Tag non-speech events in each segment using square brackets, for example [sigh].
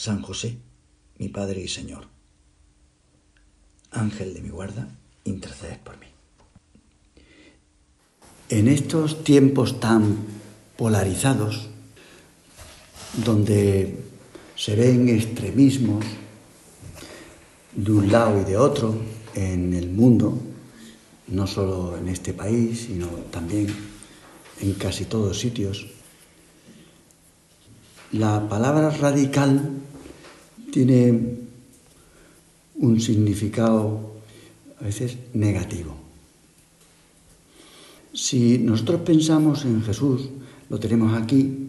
San José, mi Padre y Señor, Ángel de mi guarda, interceded por mí. En estos tiempos tan polarizados, donde se ven extremismos de un lado y de otro en el mundo, no solo en este país, sino también en casi todos sitios, la palabra radical tiene un significado a veces negativo. Si nosotros pensamos en Jesús, lo tenemos aquí,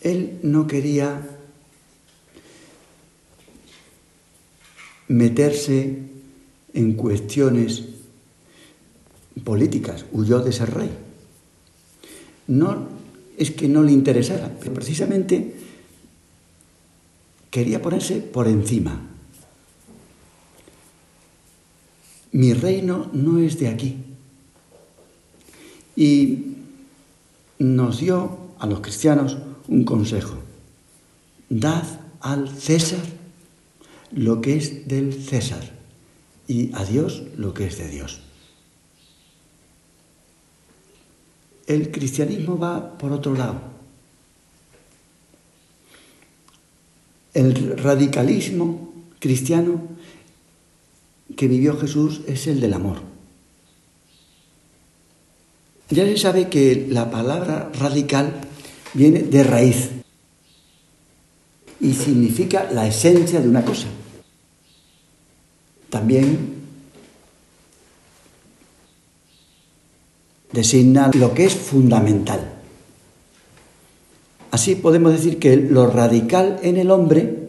Él no quería meterse en cuestiones políticas, huyó de ser rey. No es que no le interesara, pero precisamente quería ponerse por encima. Mi reino no es de aquí. Y nos dio a los cristianos un consejo. Dad al César lo que es del César y a Dios lo que es de Dios. El cristianismo va por otro lado. El radicalismo cristiano que vivió Jesús es el del amor. Ya se sabe que la palabra radical viene de raíz y significa la esencia de una cosa. También designa lo que es fundamental. Así podemos decir que lo radical en el hombre,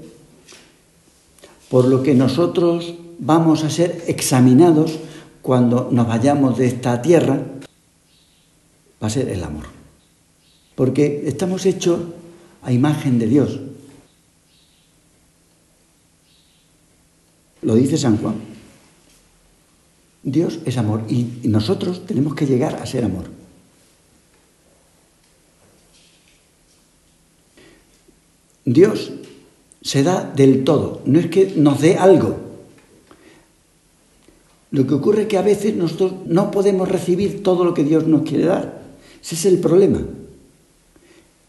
por lo que nosotros vamos a ser examinados cuando nos vayamos de esta tierra, va a ser el amor. Porque estamos hechos a imagen de Dios. Lo dice San Juan. Dios es amor y nosotros tenemos que llegar a ser amor. Dios se da del todo, no es que nos dé algo. Lo que ocurre es que a veces nosotros no podemos recibir todo lo que Dios nos quiere dar. Ese es el problema.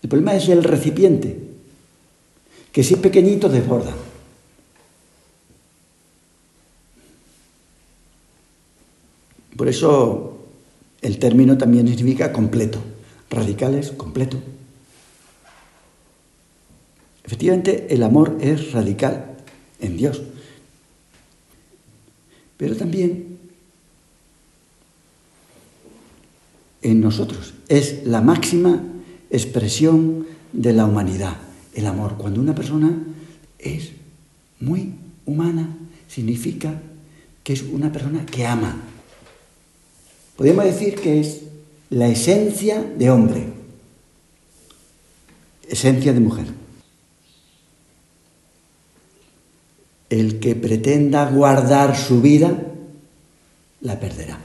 El problema es el recipiente, que si es pequeñito desborda. Por eso el término también significa completo. Radicales, completo. Efectivamente, el amor es radical en Dios. Pero también en nosotros. Es la máxima expresión de la humanidad, el amor. Cuando una persona es muy humana, significa que es una persona que ama. Podemos decir que es la esencia de hombre, esencia de mujer. El que pretenda guardar su vida, la perderá.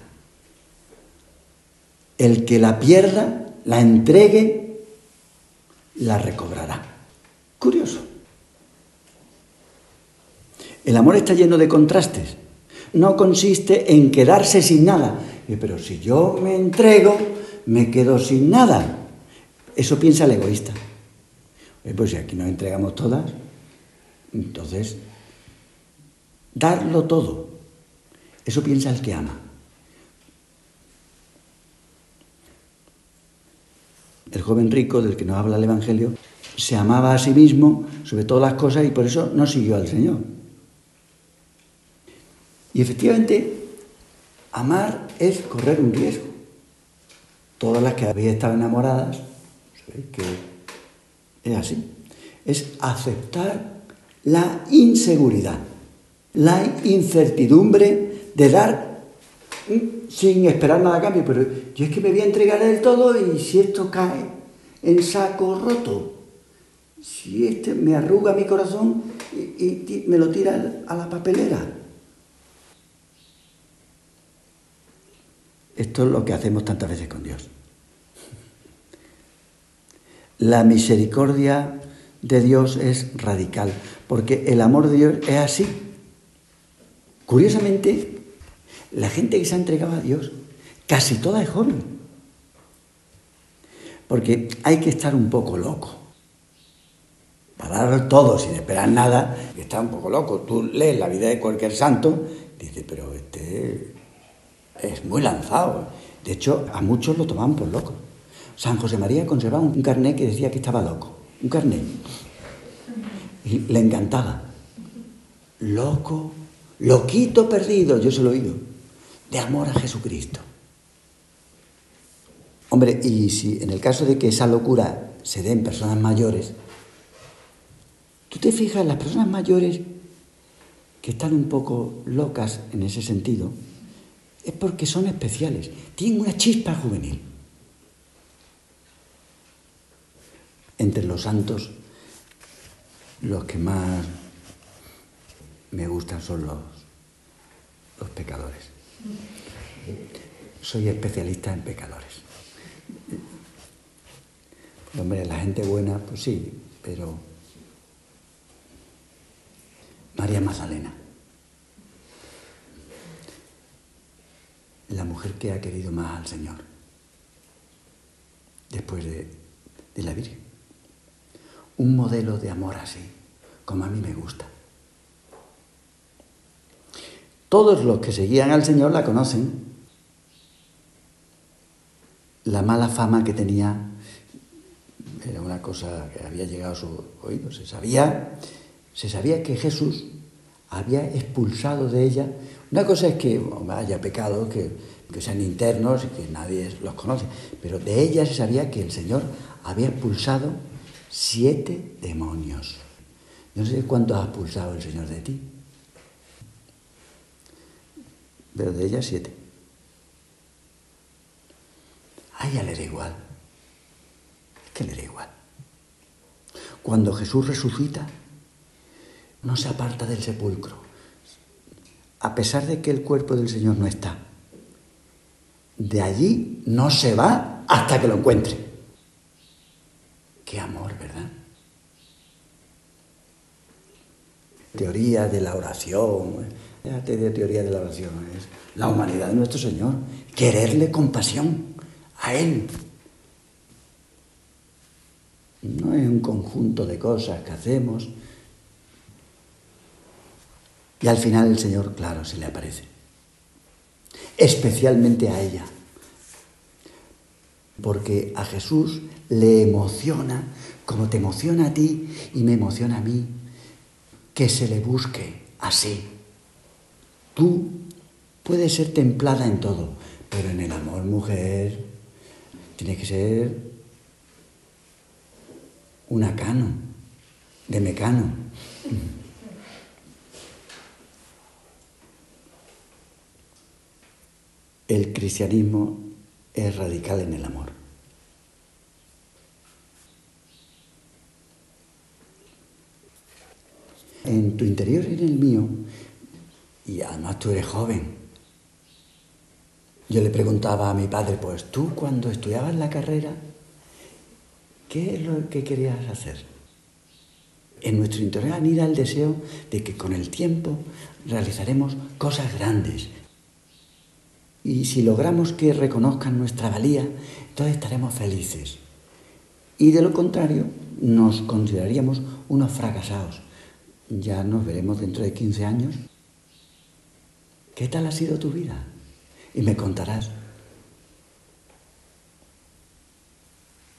El que la pierda, la entregue, la recobrará. Curioso. El amor está lleno de contrastes. No consiste en quedarse sin nada. Pero si yo me entrego, me quedo sin nada. Eso piensa el egoísta. Pues si aquí nos entregamos todas, entonces darlo todo. Eso piensa el que ama. El joven rico del que nos habla el Evangelio se amaba a sí mismo sobre todas las cosas y por eso no siguió al Señor. Y efectivamente, amar es correr un riesgo. Todas las que habéis estado enamoradas, sabéis que es así. es aceptar la inseguridad, la incertidumbre de dar mm, sin esperar nada a cambio. Pero yo es que me voy a entregar del todo y si esto cae en saco roto, si este me arruga mi corazón y, y me lo tira a la papelera. Esto es lo que hacemos tantas veces con Dios. La misericordia de Dios es radical, porque el amor de Dios es así. Curiosamente, la gente que se ha entregado a Dios, casi toda es joven. Porque hay que estar un poco loco. Para dar todo sin esperar nada, está un poco loco. Tú lees la vida de cualquier santo, dices, pero este es muy lanzado. De hecho, a muchos lo tomaban por loco. San José María conservaba un carnet que decía que estaba loco. Un carnet. Y le encantaba. Loco, loquito perdido, yo se lo oído. De amor a Jesucristo. Hombre, y si en el caso de que esa locura se dé en personas mayores, tú te fijas, las personas mayores que están un poco locas en ese sentido, es porque son especiales, tienen una chispa juvenil. entre los santos, los que más me gustan son los, los pecadores. Soy especialista en pecadores. Hombre, la gente buena, pues sí, pero María Magdalena, la mujer que ha querido más al Señor, después de, de la Virgen un modelo de amor así, como a mí me gusta. Todos los que seguían al Señor la conocen. La mala fama que tenía era una cosa que había llegado a su oído. Se sabía, se sabía que Jesús había expulsado de ella. Una cosa es que haya pecados que, sean internos y que nadie los conoce, pero de ella se sabía que el Señor había expulsado siete demonios. No sé cuántos ha expulsado el Señor de ti, pero de ella siete. A ella le da igual. Es que le da igual. Cuando Jesús resucita, no se aparta del sepulcro, a pesar de que el cuerpo del Señor no está. De allí no se va hasta que lo encuentre. Qué amor, ¿verdad? Teoría de la oración. Fíjate de teoría de la oración. Es la humanidad de nuestro Señor. Quererle con pasión a Él. No es un conjunto de cosas que hacemos. Y al final el Señor, claro, se le aparece. Especialmente a ella porque a Jesús le emociona, como te emociona a ti y me emociona a mí, que se le busque así. Tú puedes ser templada en todo, pero en el amor, mujer, tiene que ser una cano, de mecano. El cristianismo es radical en el amor. En tu interior y en el mío, y además tú eres joven. Yo le preguntaba a mi padre, pues tú cuando estudiabas la carrera, ¿qué es lo que querías hacer? En nuestro interior anida el deseo de que con el tiempo realizaremos cosas grandes, y si logramos que reconozcan nuestra valía, entonces estaremos felices. Y de lo contrario, nos consideraríamos unos fracasados. Ya nos veremos dentro de 15 años. ¿Qué tal ha sido tu vida? Y me contarás.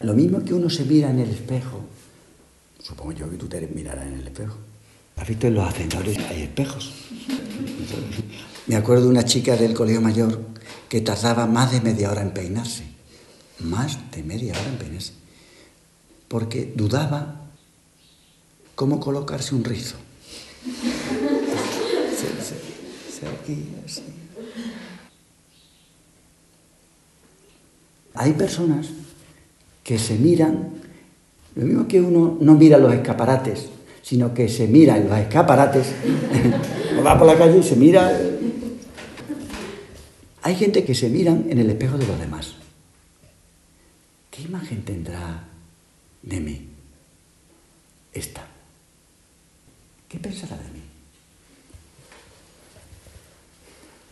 Lo mismo que uno se mira en el espejo. Supongo yo que tú te mirarás en el espejo. ¿Has visto en los ascensores hay espejos? Me acuerdo de una chica del colegio mayor que tardaba más de media hora en peinarse. Más de media hora en peinarse. Porque dudaba cómo colocarse un rizo. Hay personas que se miran, lo mismo que uno no mira los escaparates, sino que se mira en los escaparates, [laughs] va por la calle y se mira. Hay gente que se miran en el espejo de los demás. ¿Qué imagen tendrá de mí esta? ¿Qué pensará de mí?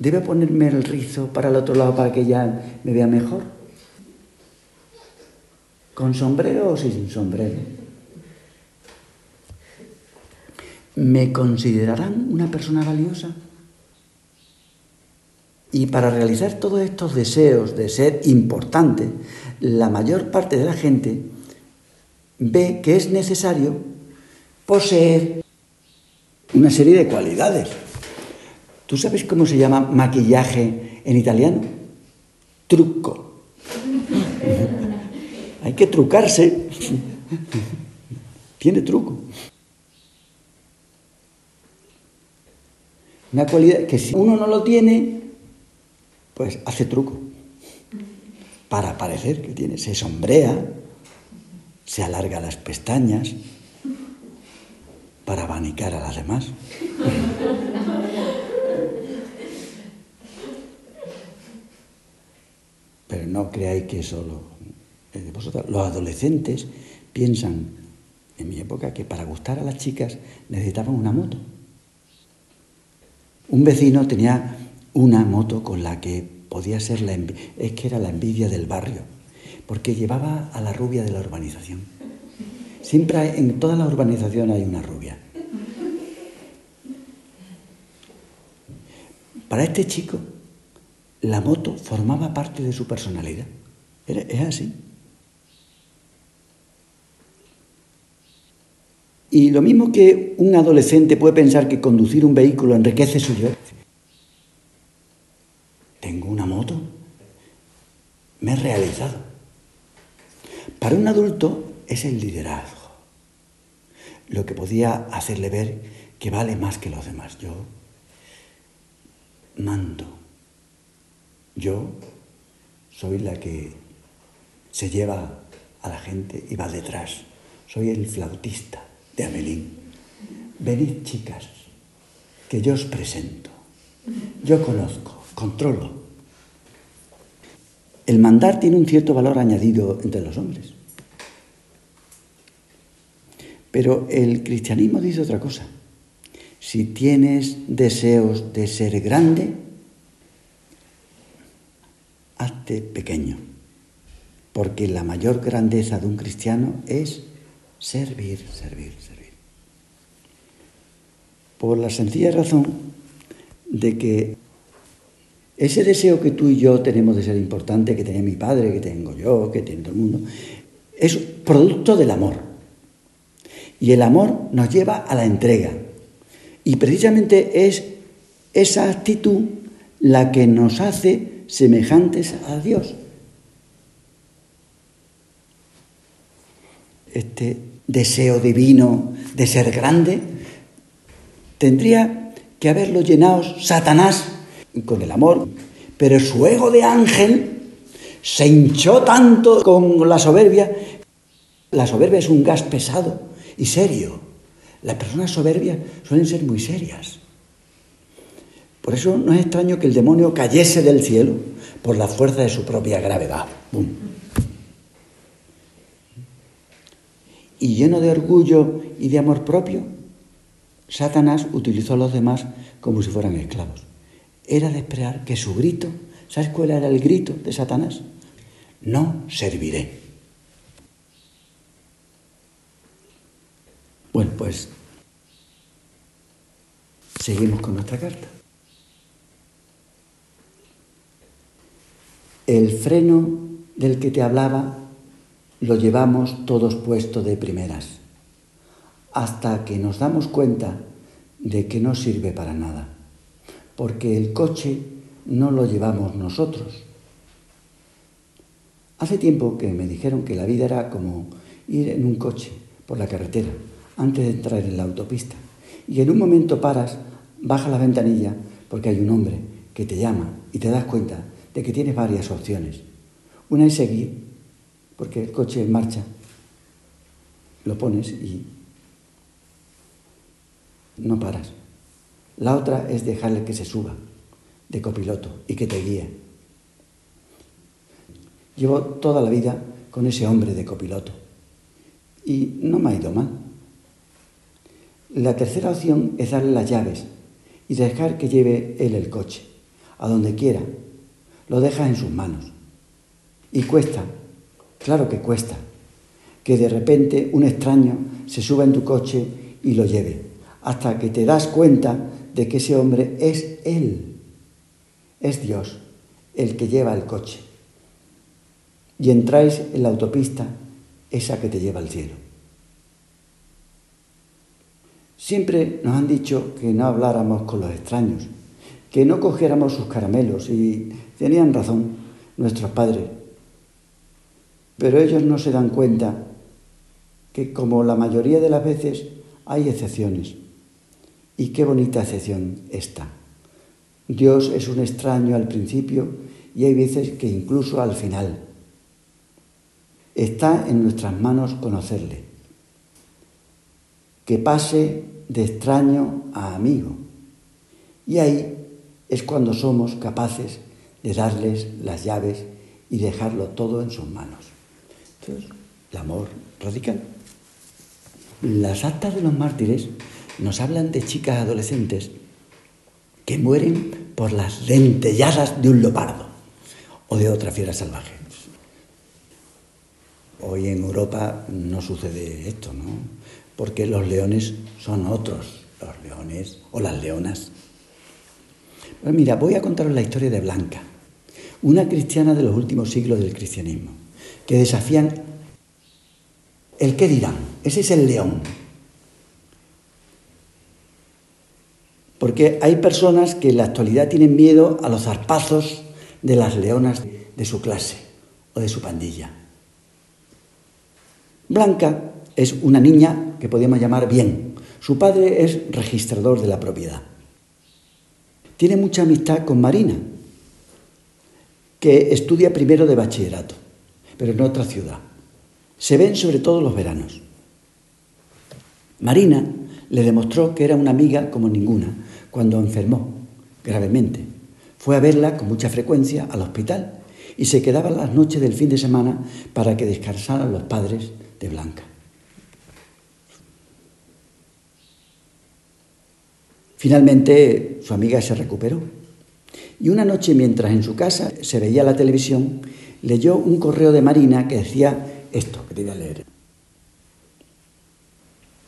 ¿Debe ponerme el rizo para el otro lado para que ella me vea mejor? ¿Con sombrero o sin sombrero? ¿Me considerarán una persona valiosa? Y para realizar todos estos deseos de ser importante, la mayor parte de la gente ve que es necesario poseer una serie de cualidades. ¿Tú sabes cómo se llama maquillaje en italiano? Truco. [laughs] Hay que trucarse. Tiene truco. Una cualidad que si uno no lo tiene, pues hace truco. Para parecer que tiene. Se sombrea, se alarga las pestañas, para abanicar a las demás. Pero no creáis que solo vosotros. Los adolescentes piensan, en mi época, que para gustar a las chicas necesitaban una moto. Un vecino tenía una moto con la que podía ser la es que era la envidia del barrio, porque llevaba a la rubia de la urbanización. Siempre en toda la urbanización hay una rubia. Para este chico, la moto formaba parte de su personalidad. es así. Y lo mismo que un adolescente puede pensar que conducir un vehículo enriquece su yo. Tengo una moto. Me he realizado. Para un adulto es el liderazgo. Lo que podía hacerle ver que vale más que los demás. Yo mando. Yo soy la que se lleva a la gente y va detrás. Soy el flautista de Amelín. Venid, chicas, que yo os presento. Yo conozco, controlo. El mandar tiene un cierto valor añadido entre los hombres. Pero el cristianismo dice otra cosa. Si tienes deseos de ser grande, hazte pequeño, porque la mayor grandeza de un cristiano es servir, servir, servir. Por la sencilla razón de que ese deseo que tú y yo tenemos de ser importante, que tenía mi padre, que tengo yo, que tiene todo el mundo, es producto del amor. Y el amor nos lleva a la entrega, y precisamente es esa actitud la que nos hace semejantes a Dios. Este deseo divino de ser grande tendría que haberlo llenado Satanás con el amor, pero su ego de ángel se hinchó tanto con la soberbia. La soberbia es un gas pesado y serio las personas soberbias suelen ser muy serias. Por eso no es extraño que el demonio cayese del cielo por la fuerza de su propia gravedad. Y lleno de orgullo y de amor propio, Satanás utilizó a los demás como si fueran esclavos. Era de esperar que su grito, ¿sabes cuál era el grito de Satanás? No serviré. Bueno, pues seguimos con nuestra carta. El freno del que te hablaba lo llevamos todos puesto de primeras, hasta que nos damos cuenta de que no sirve para nada, porque el coche no lo llevamos nosotros. Hace tiempo que me dijeron que la vida era como ir en un coche por la carretera antes de entrar en la autopista. Y en un momento paras, bajas la ventanilla porque hay un hombre que te llama y te das cuenta de que tienes varias opciones. Una es seguir, porque el coche en marcha, lo pones y no paras. La otra es dejarle que se suba de copiloto y que te guíe. Llevo toda la vida con ese hombre de copiloto y no me ha ido mal. La tercera opción es darle las llaves y dejar que lleve él el coche, a donde quiera. Lo dejas en sus manos. Y cuesta, claro que cuesta, que de repente un extraño se suba en tu coche y lo lleve, hasta que te das cuenta de que ese hombre es Él, es Dios, el que lleva el coche. Y entráis en la autopista, esa que te lleva al cielo. Siempre nos han dicho que no habláramos con los extraños, que no cogiéramos sus caramelos y tenían razón nuestros padres. Pero ellos no se dan cuenta que como la mayoría de las veces hay excepciones. Y qué bonita excepción esta. Dios es un extraño al principio y hay veces que incluso al final. Está en nuestras manos conocerle. Que pase de extraño a amigo. Y ahí es cuando somos capaces de darles las llaves y dejarlo todo en sus manos. Entonces, el amor radical. Las actas de los mártires nos hablan de chicas adolescentes que mueren por las dentelladas de un leopardo o de otra fiera salvaje. Hoy en Europa no sucede esto, ¿no? Porque los leones son otros, los leones o las leonas. Pues mira, voy a contaros la historia de Blanca, una cristiana de los últimos siglos del cristianismo, que desafían el qué dirán. Ese es el león. Porque hay personas que en la actualidad tienen miedo a los zarpazos de las leonas de su clase o de su pandilla. Blanca es una niña que podemos llamar bien. Su padre es registrador de la propiedad. Tiene mucha amistad con Marina, que estudia primero de bachillerato, pero en otra ciudad. Se ven sobre todo los veranos. Marina le demostró que era una amiga como ninguna cuando enfermó gravemente. Fue a verla con mucha frecuencia al hospital y se quedaba las noches del fin de semana para que descansaran los padres de Blanca. Finalmente su amiga se recuperó y una noche mientras en su casa se veía la televisión, leyó un correo de Marina que decía esto que te voy a leer.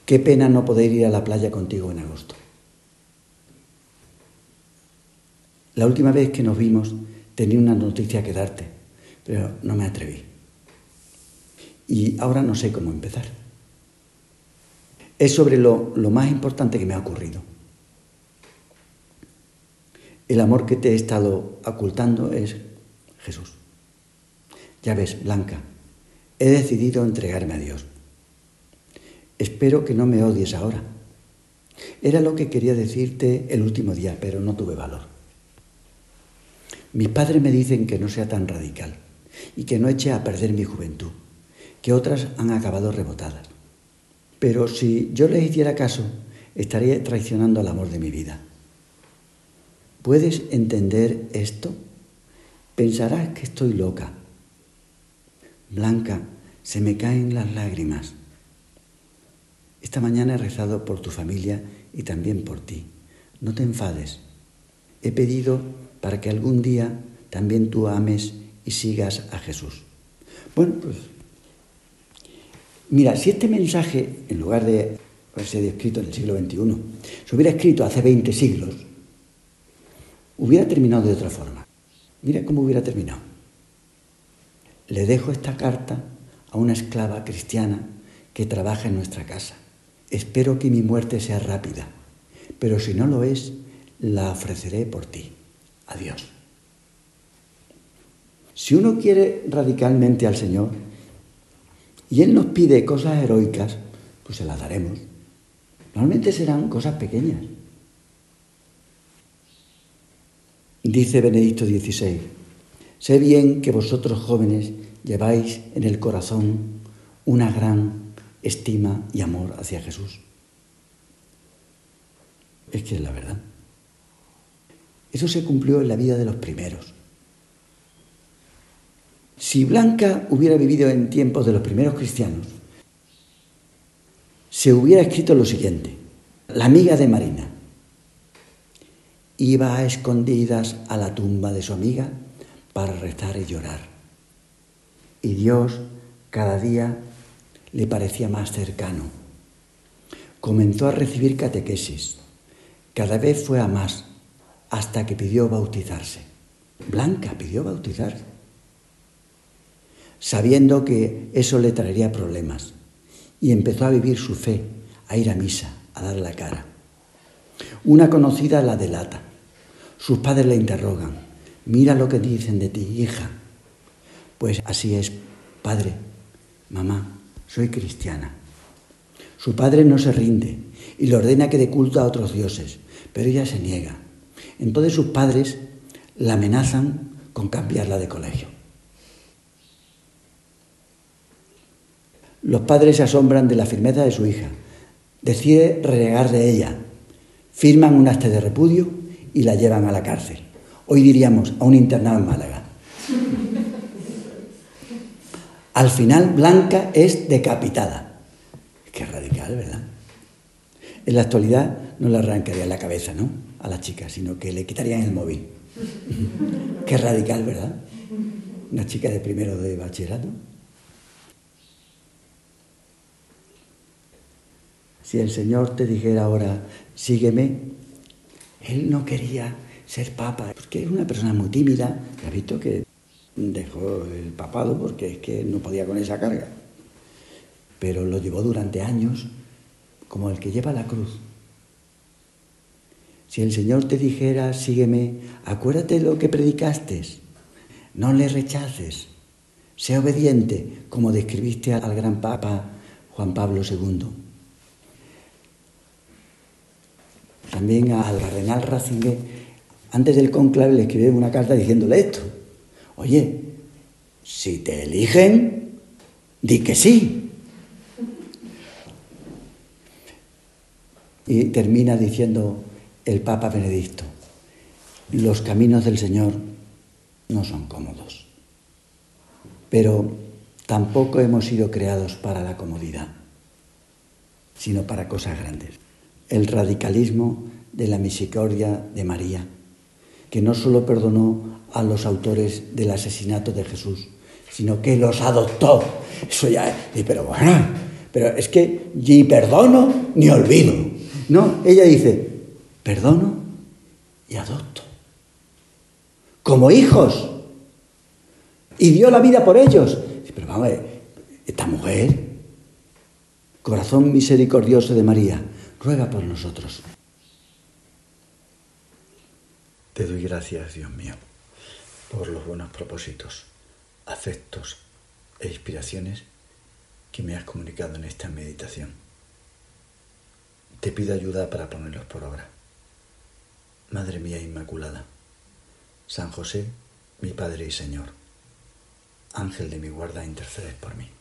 Qué pena no poder ir a la playa contigo en agosto. La última vez que nos vimos tenía una noticia que darte, pero no me atreví. Y ahora no sé cómo empezar. Es sobre lo, lo más importante que me ha ocurrido. El amor que te he estado ocultando es Jesús. Ya ves, Blanca, he decidido entregarme a Dios. Espero que no me odies ahora. Era lo que quería decirte el último día, pero no tuve valor. Mis padres me dicen que no sea tan radical y que no eche a perder mi juventud, que otras han acabado rebotadas. Pero si yo les hiciera caso, estaría traicionando al amor de mi vida. ¿Puedes entender esto? Pensarás que estoy loca. Blanca, se me caen las lágrimas. Esta mañana he rezado por tu familia y también por ti. No te enfades. He pedido para que algún día también tú ames y sigas a Jesús. Bueno, pues mira, si este mensaje, en lugar de haberse escrito en el siglo XXI, se hubiera escrito hace 20 siglos, hubiera terminado de otra forma. Mira cómo hubiera terminado. Le dejo esta carta a una esclava cristiana que trabaja en nuestra casa. Espero que mi muerte sea rápida, pero si no lo es, la ofreceré por ti. Adiós. Si uno quiere radicalmente al Señor y Él nos pide cosas heroicas, pues se las daremos. Normalmente serán cosas pequeñas. Dice Benedicto XVI, sé bien que vosotros jóvenes lleváis en el corazón una gran estima y amor hacia Jesús. Es que es la verdad. Eso se cumplió en la vida de los primeros. Si Blanca hubiera vivido en tiempos de los primeros cristianos, se hubiera escrito lo siguiente. La amiga de Marina iba a escondidas a la tumba de su amiga para rezar y llorar. Y Dios cada día le parecía más cercano. Comenzó a recibir catequesis. Cada vez fue a más hasta que pidió bautizarse. Blanca pidió bautizarse, sabiendo que eso le traería problemas. Y empezó a vivir su fe, a ir a misa, a dar la cara. Una conocida la delata. Sus padres le interrogan, mira lo que dicen de ti, hija. Pues así es, padre, mamá, soy cristiana. Su padre no se rinde y le ordena que dé culto a otros dioses, pero ella se niega. Entonces sus padres la amenazan con cambiarla de colegio. Los padres se asombran de la firmeza de su hija. Decide renegar de ella. Firman un acta de repudio y la llevan a la cárcel. Hoy diríamos a un internado en Málaga. Al final Blanca es decapitada. Qué radical, ¿verdad? En la actualidad no le arrancaría la cabeza, ¿no? A la chica, sino que le quitarían el móvil. Qué radical, ¿verdad? Una chica de primero de bachillerato. Si el Señor te dijera ahora, sígueme, él no quería ser papa, porque era una persona muy tímida. Ha visto que dejó el papado porque es que no podía con esa carga. Pero lo llevó durante años como el que lleva la cruz. Si el Señor te dijera, sígueme, acuérdate lo que predicaste, no le rechaces, sé obediente, como describiste al gran Papa Juan Pablo II. También al cardenal Ratzinger, antes del conclave, le escribí una carta diciéndole esto. Oye, si te eligen, di que sí. Y termina diciendo el Papa Benedicto, los caminos del Señor no son cómodos, pero tampoco hemos sido creados para la comodidad, sino para cosas grandes. El radicalismo de la misericordia de María, que no solo perdonó a los autores del asesinato de Jesús, sino que los adoptó. Eso ya, pero bueno, pero es que ni perdono ni olvido. No, ella dice, perdono y adopto. Como hijos. Y dio la vida por ellos. Pero vamos, esta mujer, corazón misericordioso de María, ruega por nosotros. Te doy gracias, Dios mío, por los buenos propósitos, afectos e inspiraciones que me has comunicado en esta meditación. Te pido ayuda para ponerlos por obra. Madre mía Inmaculada, San José, mi Padre y Señor, Ángel de mi guarda, intercedes por mí.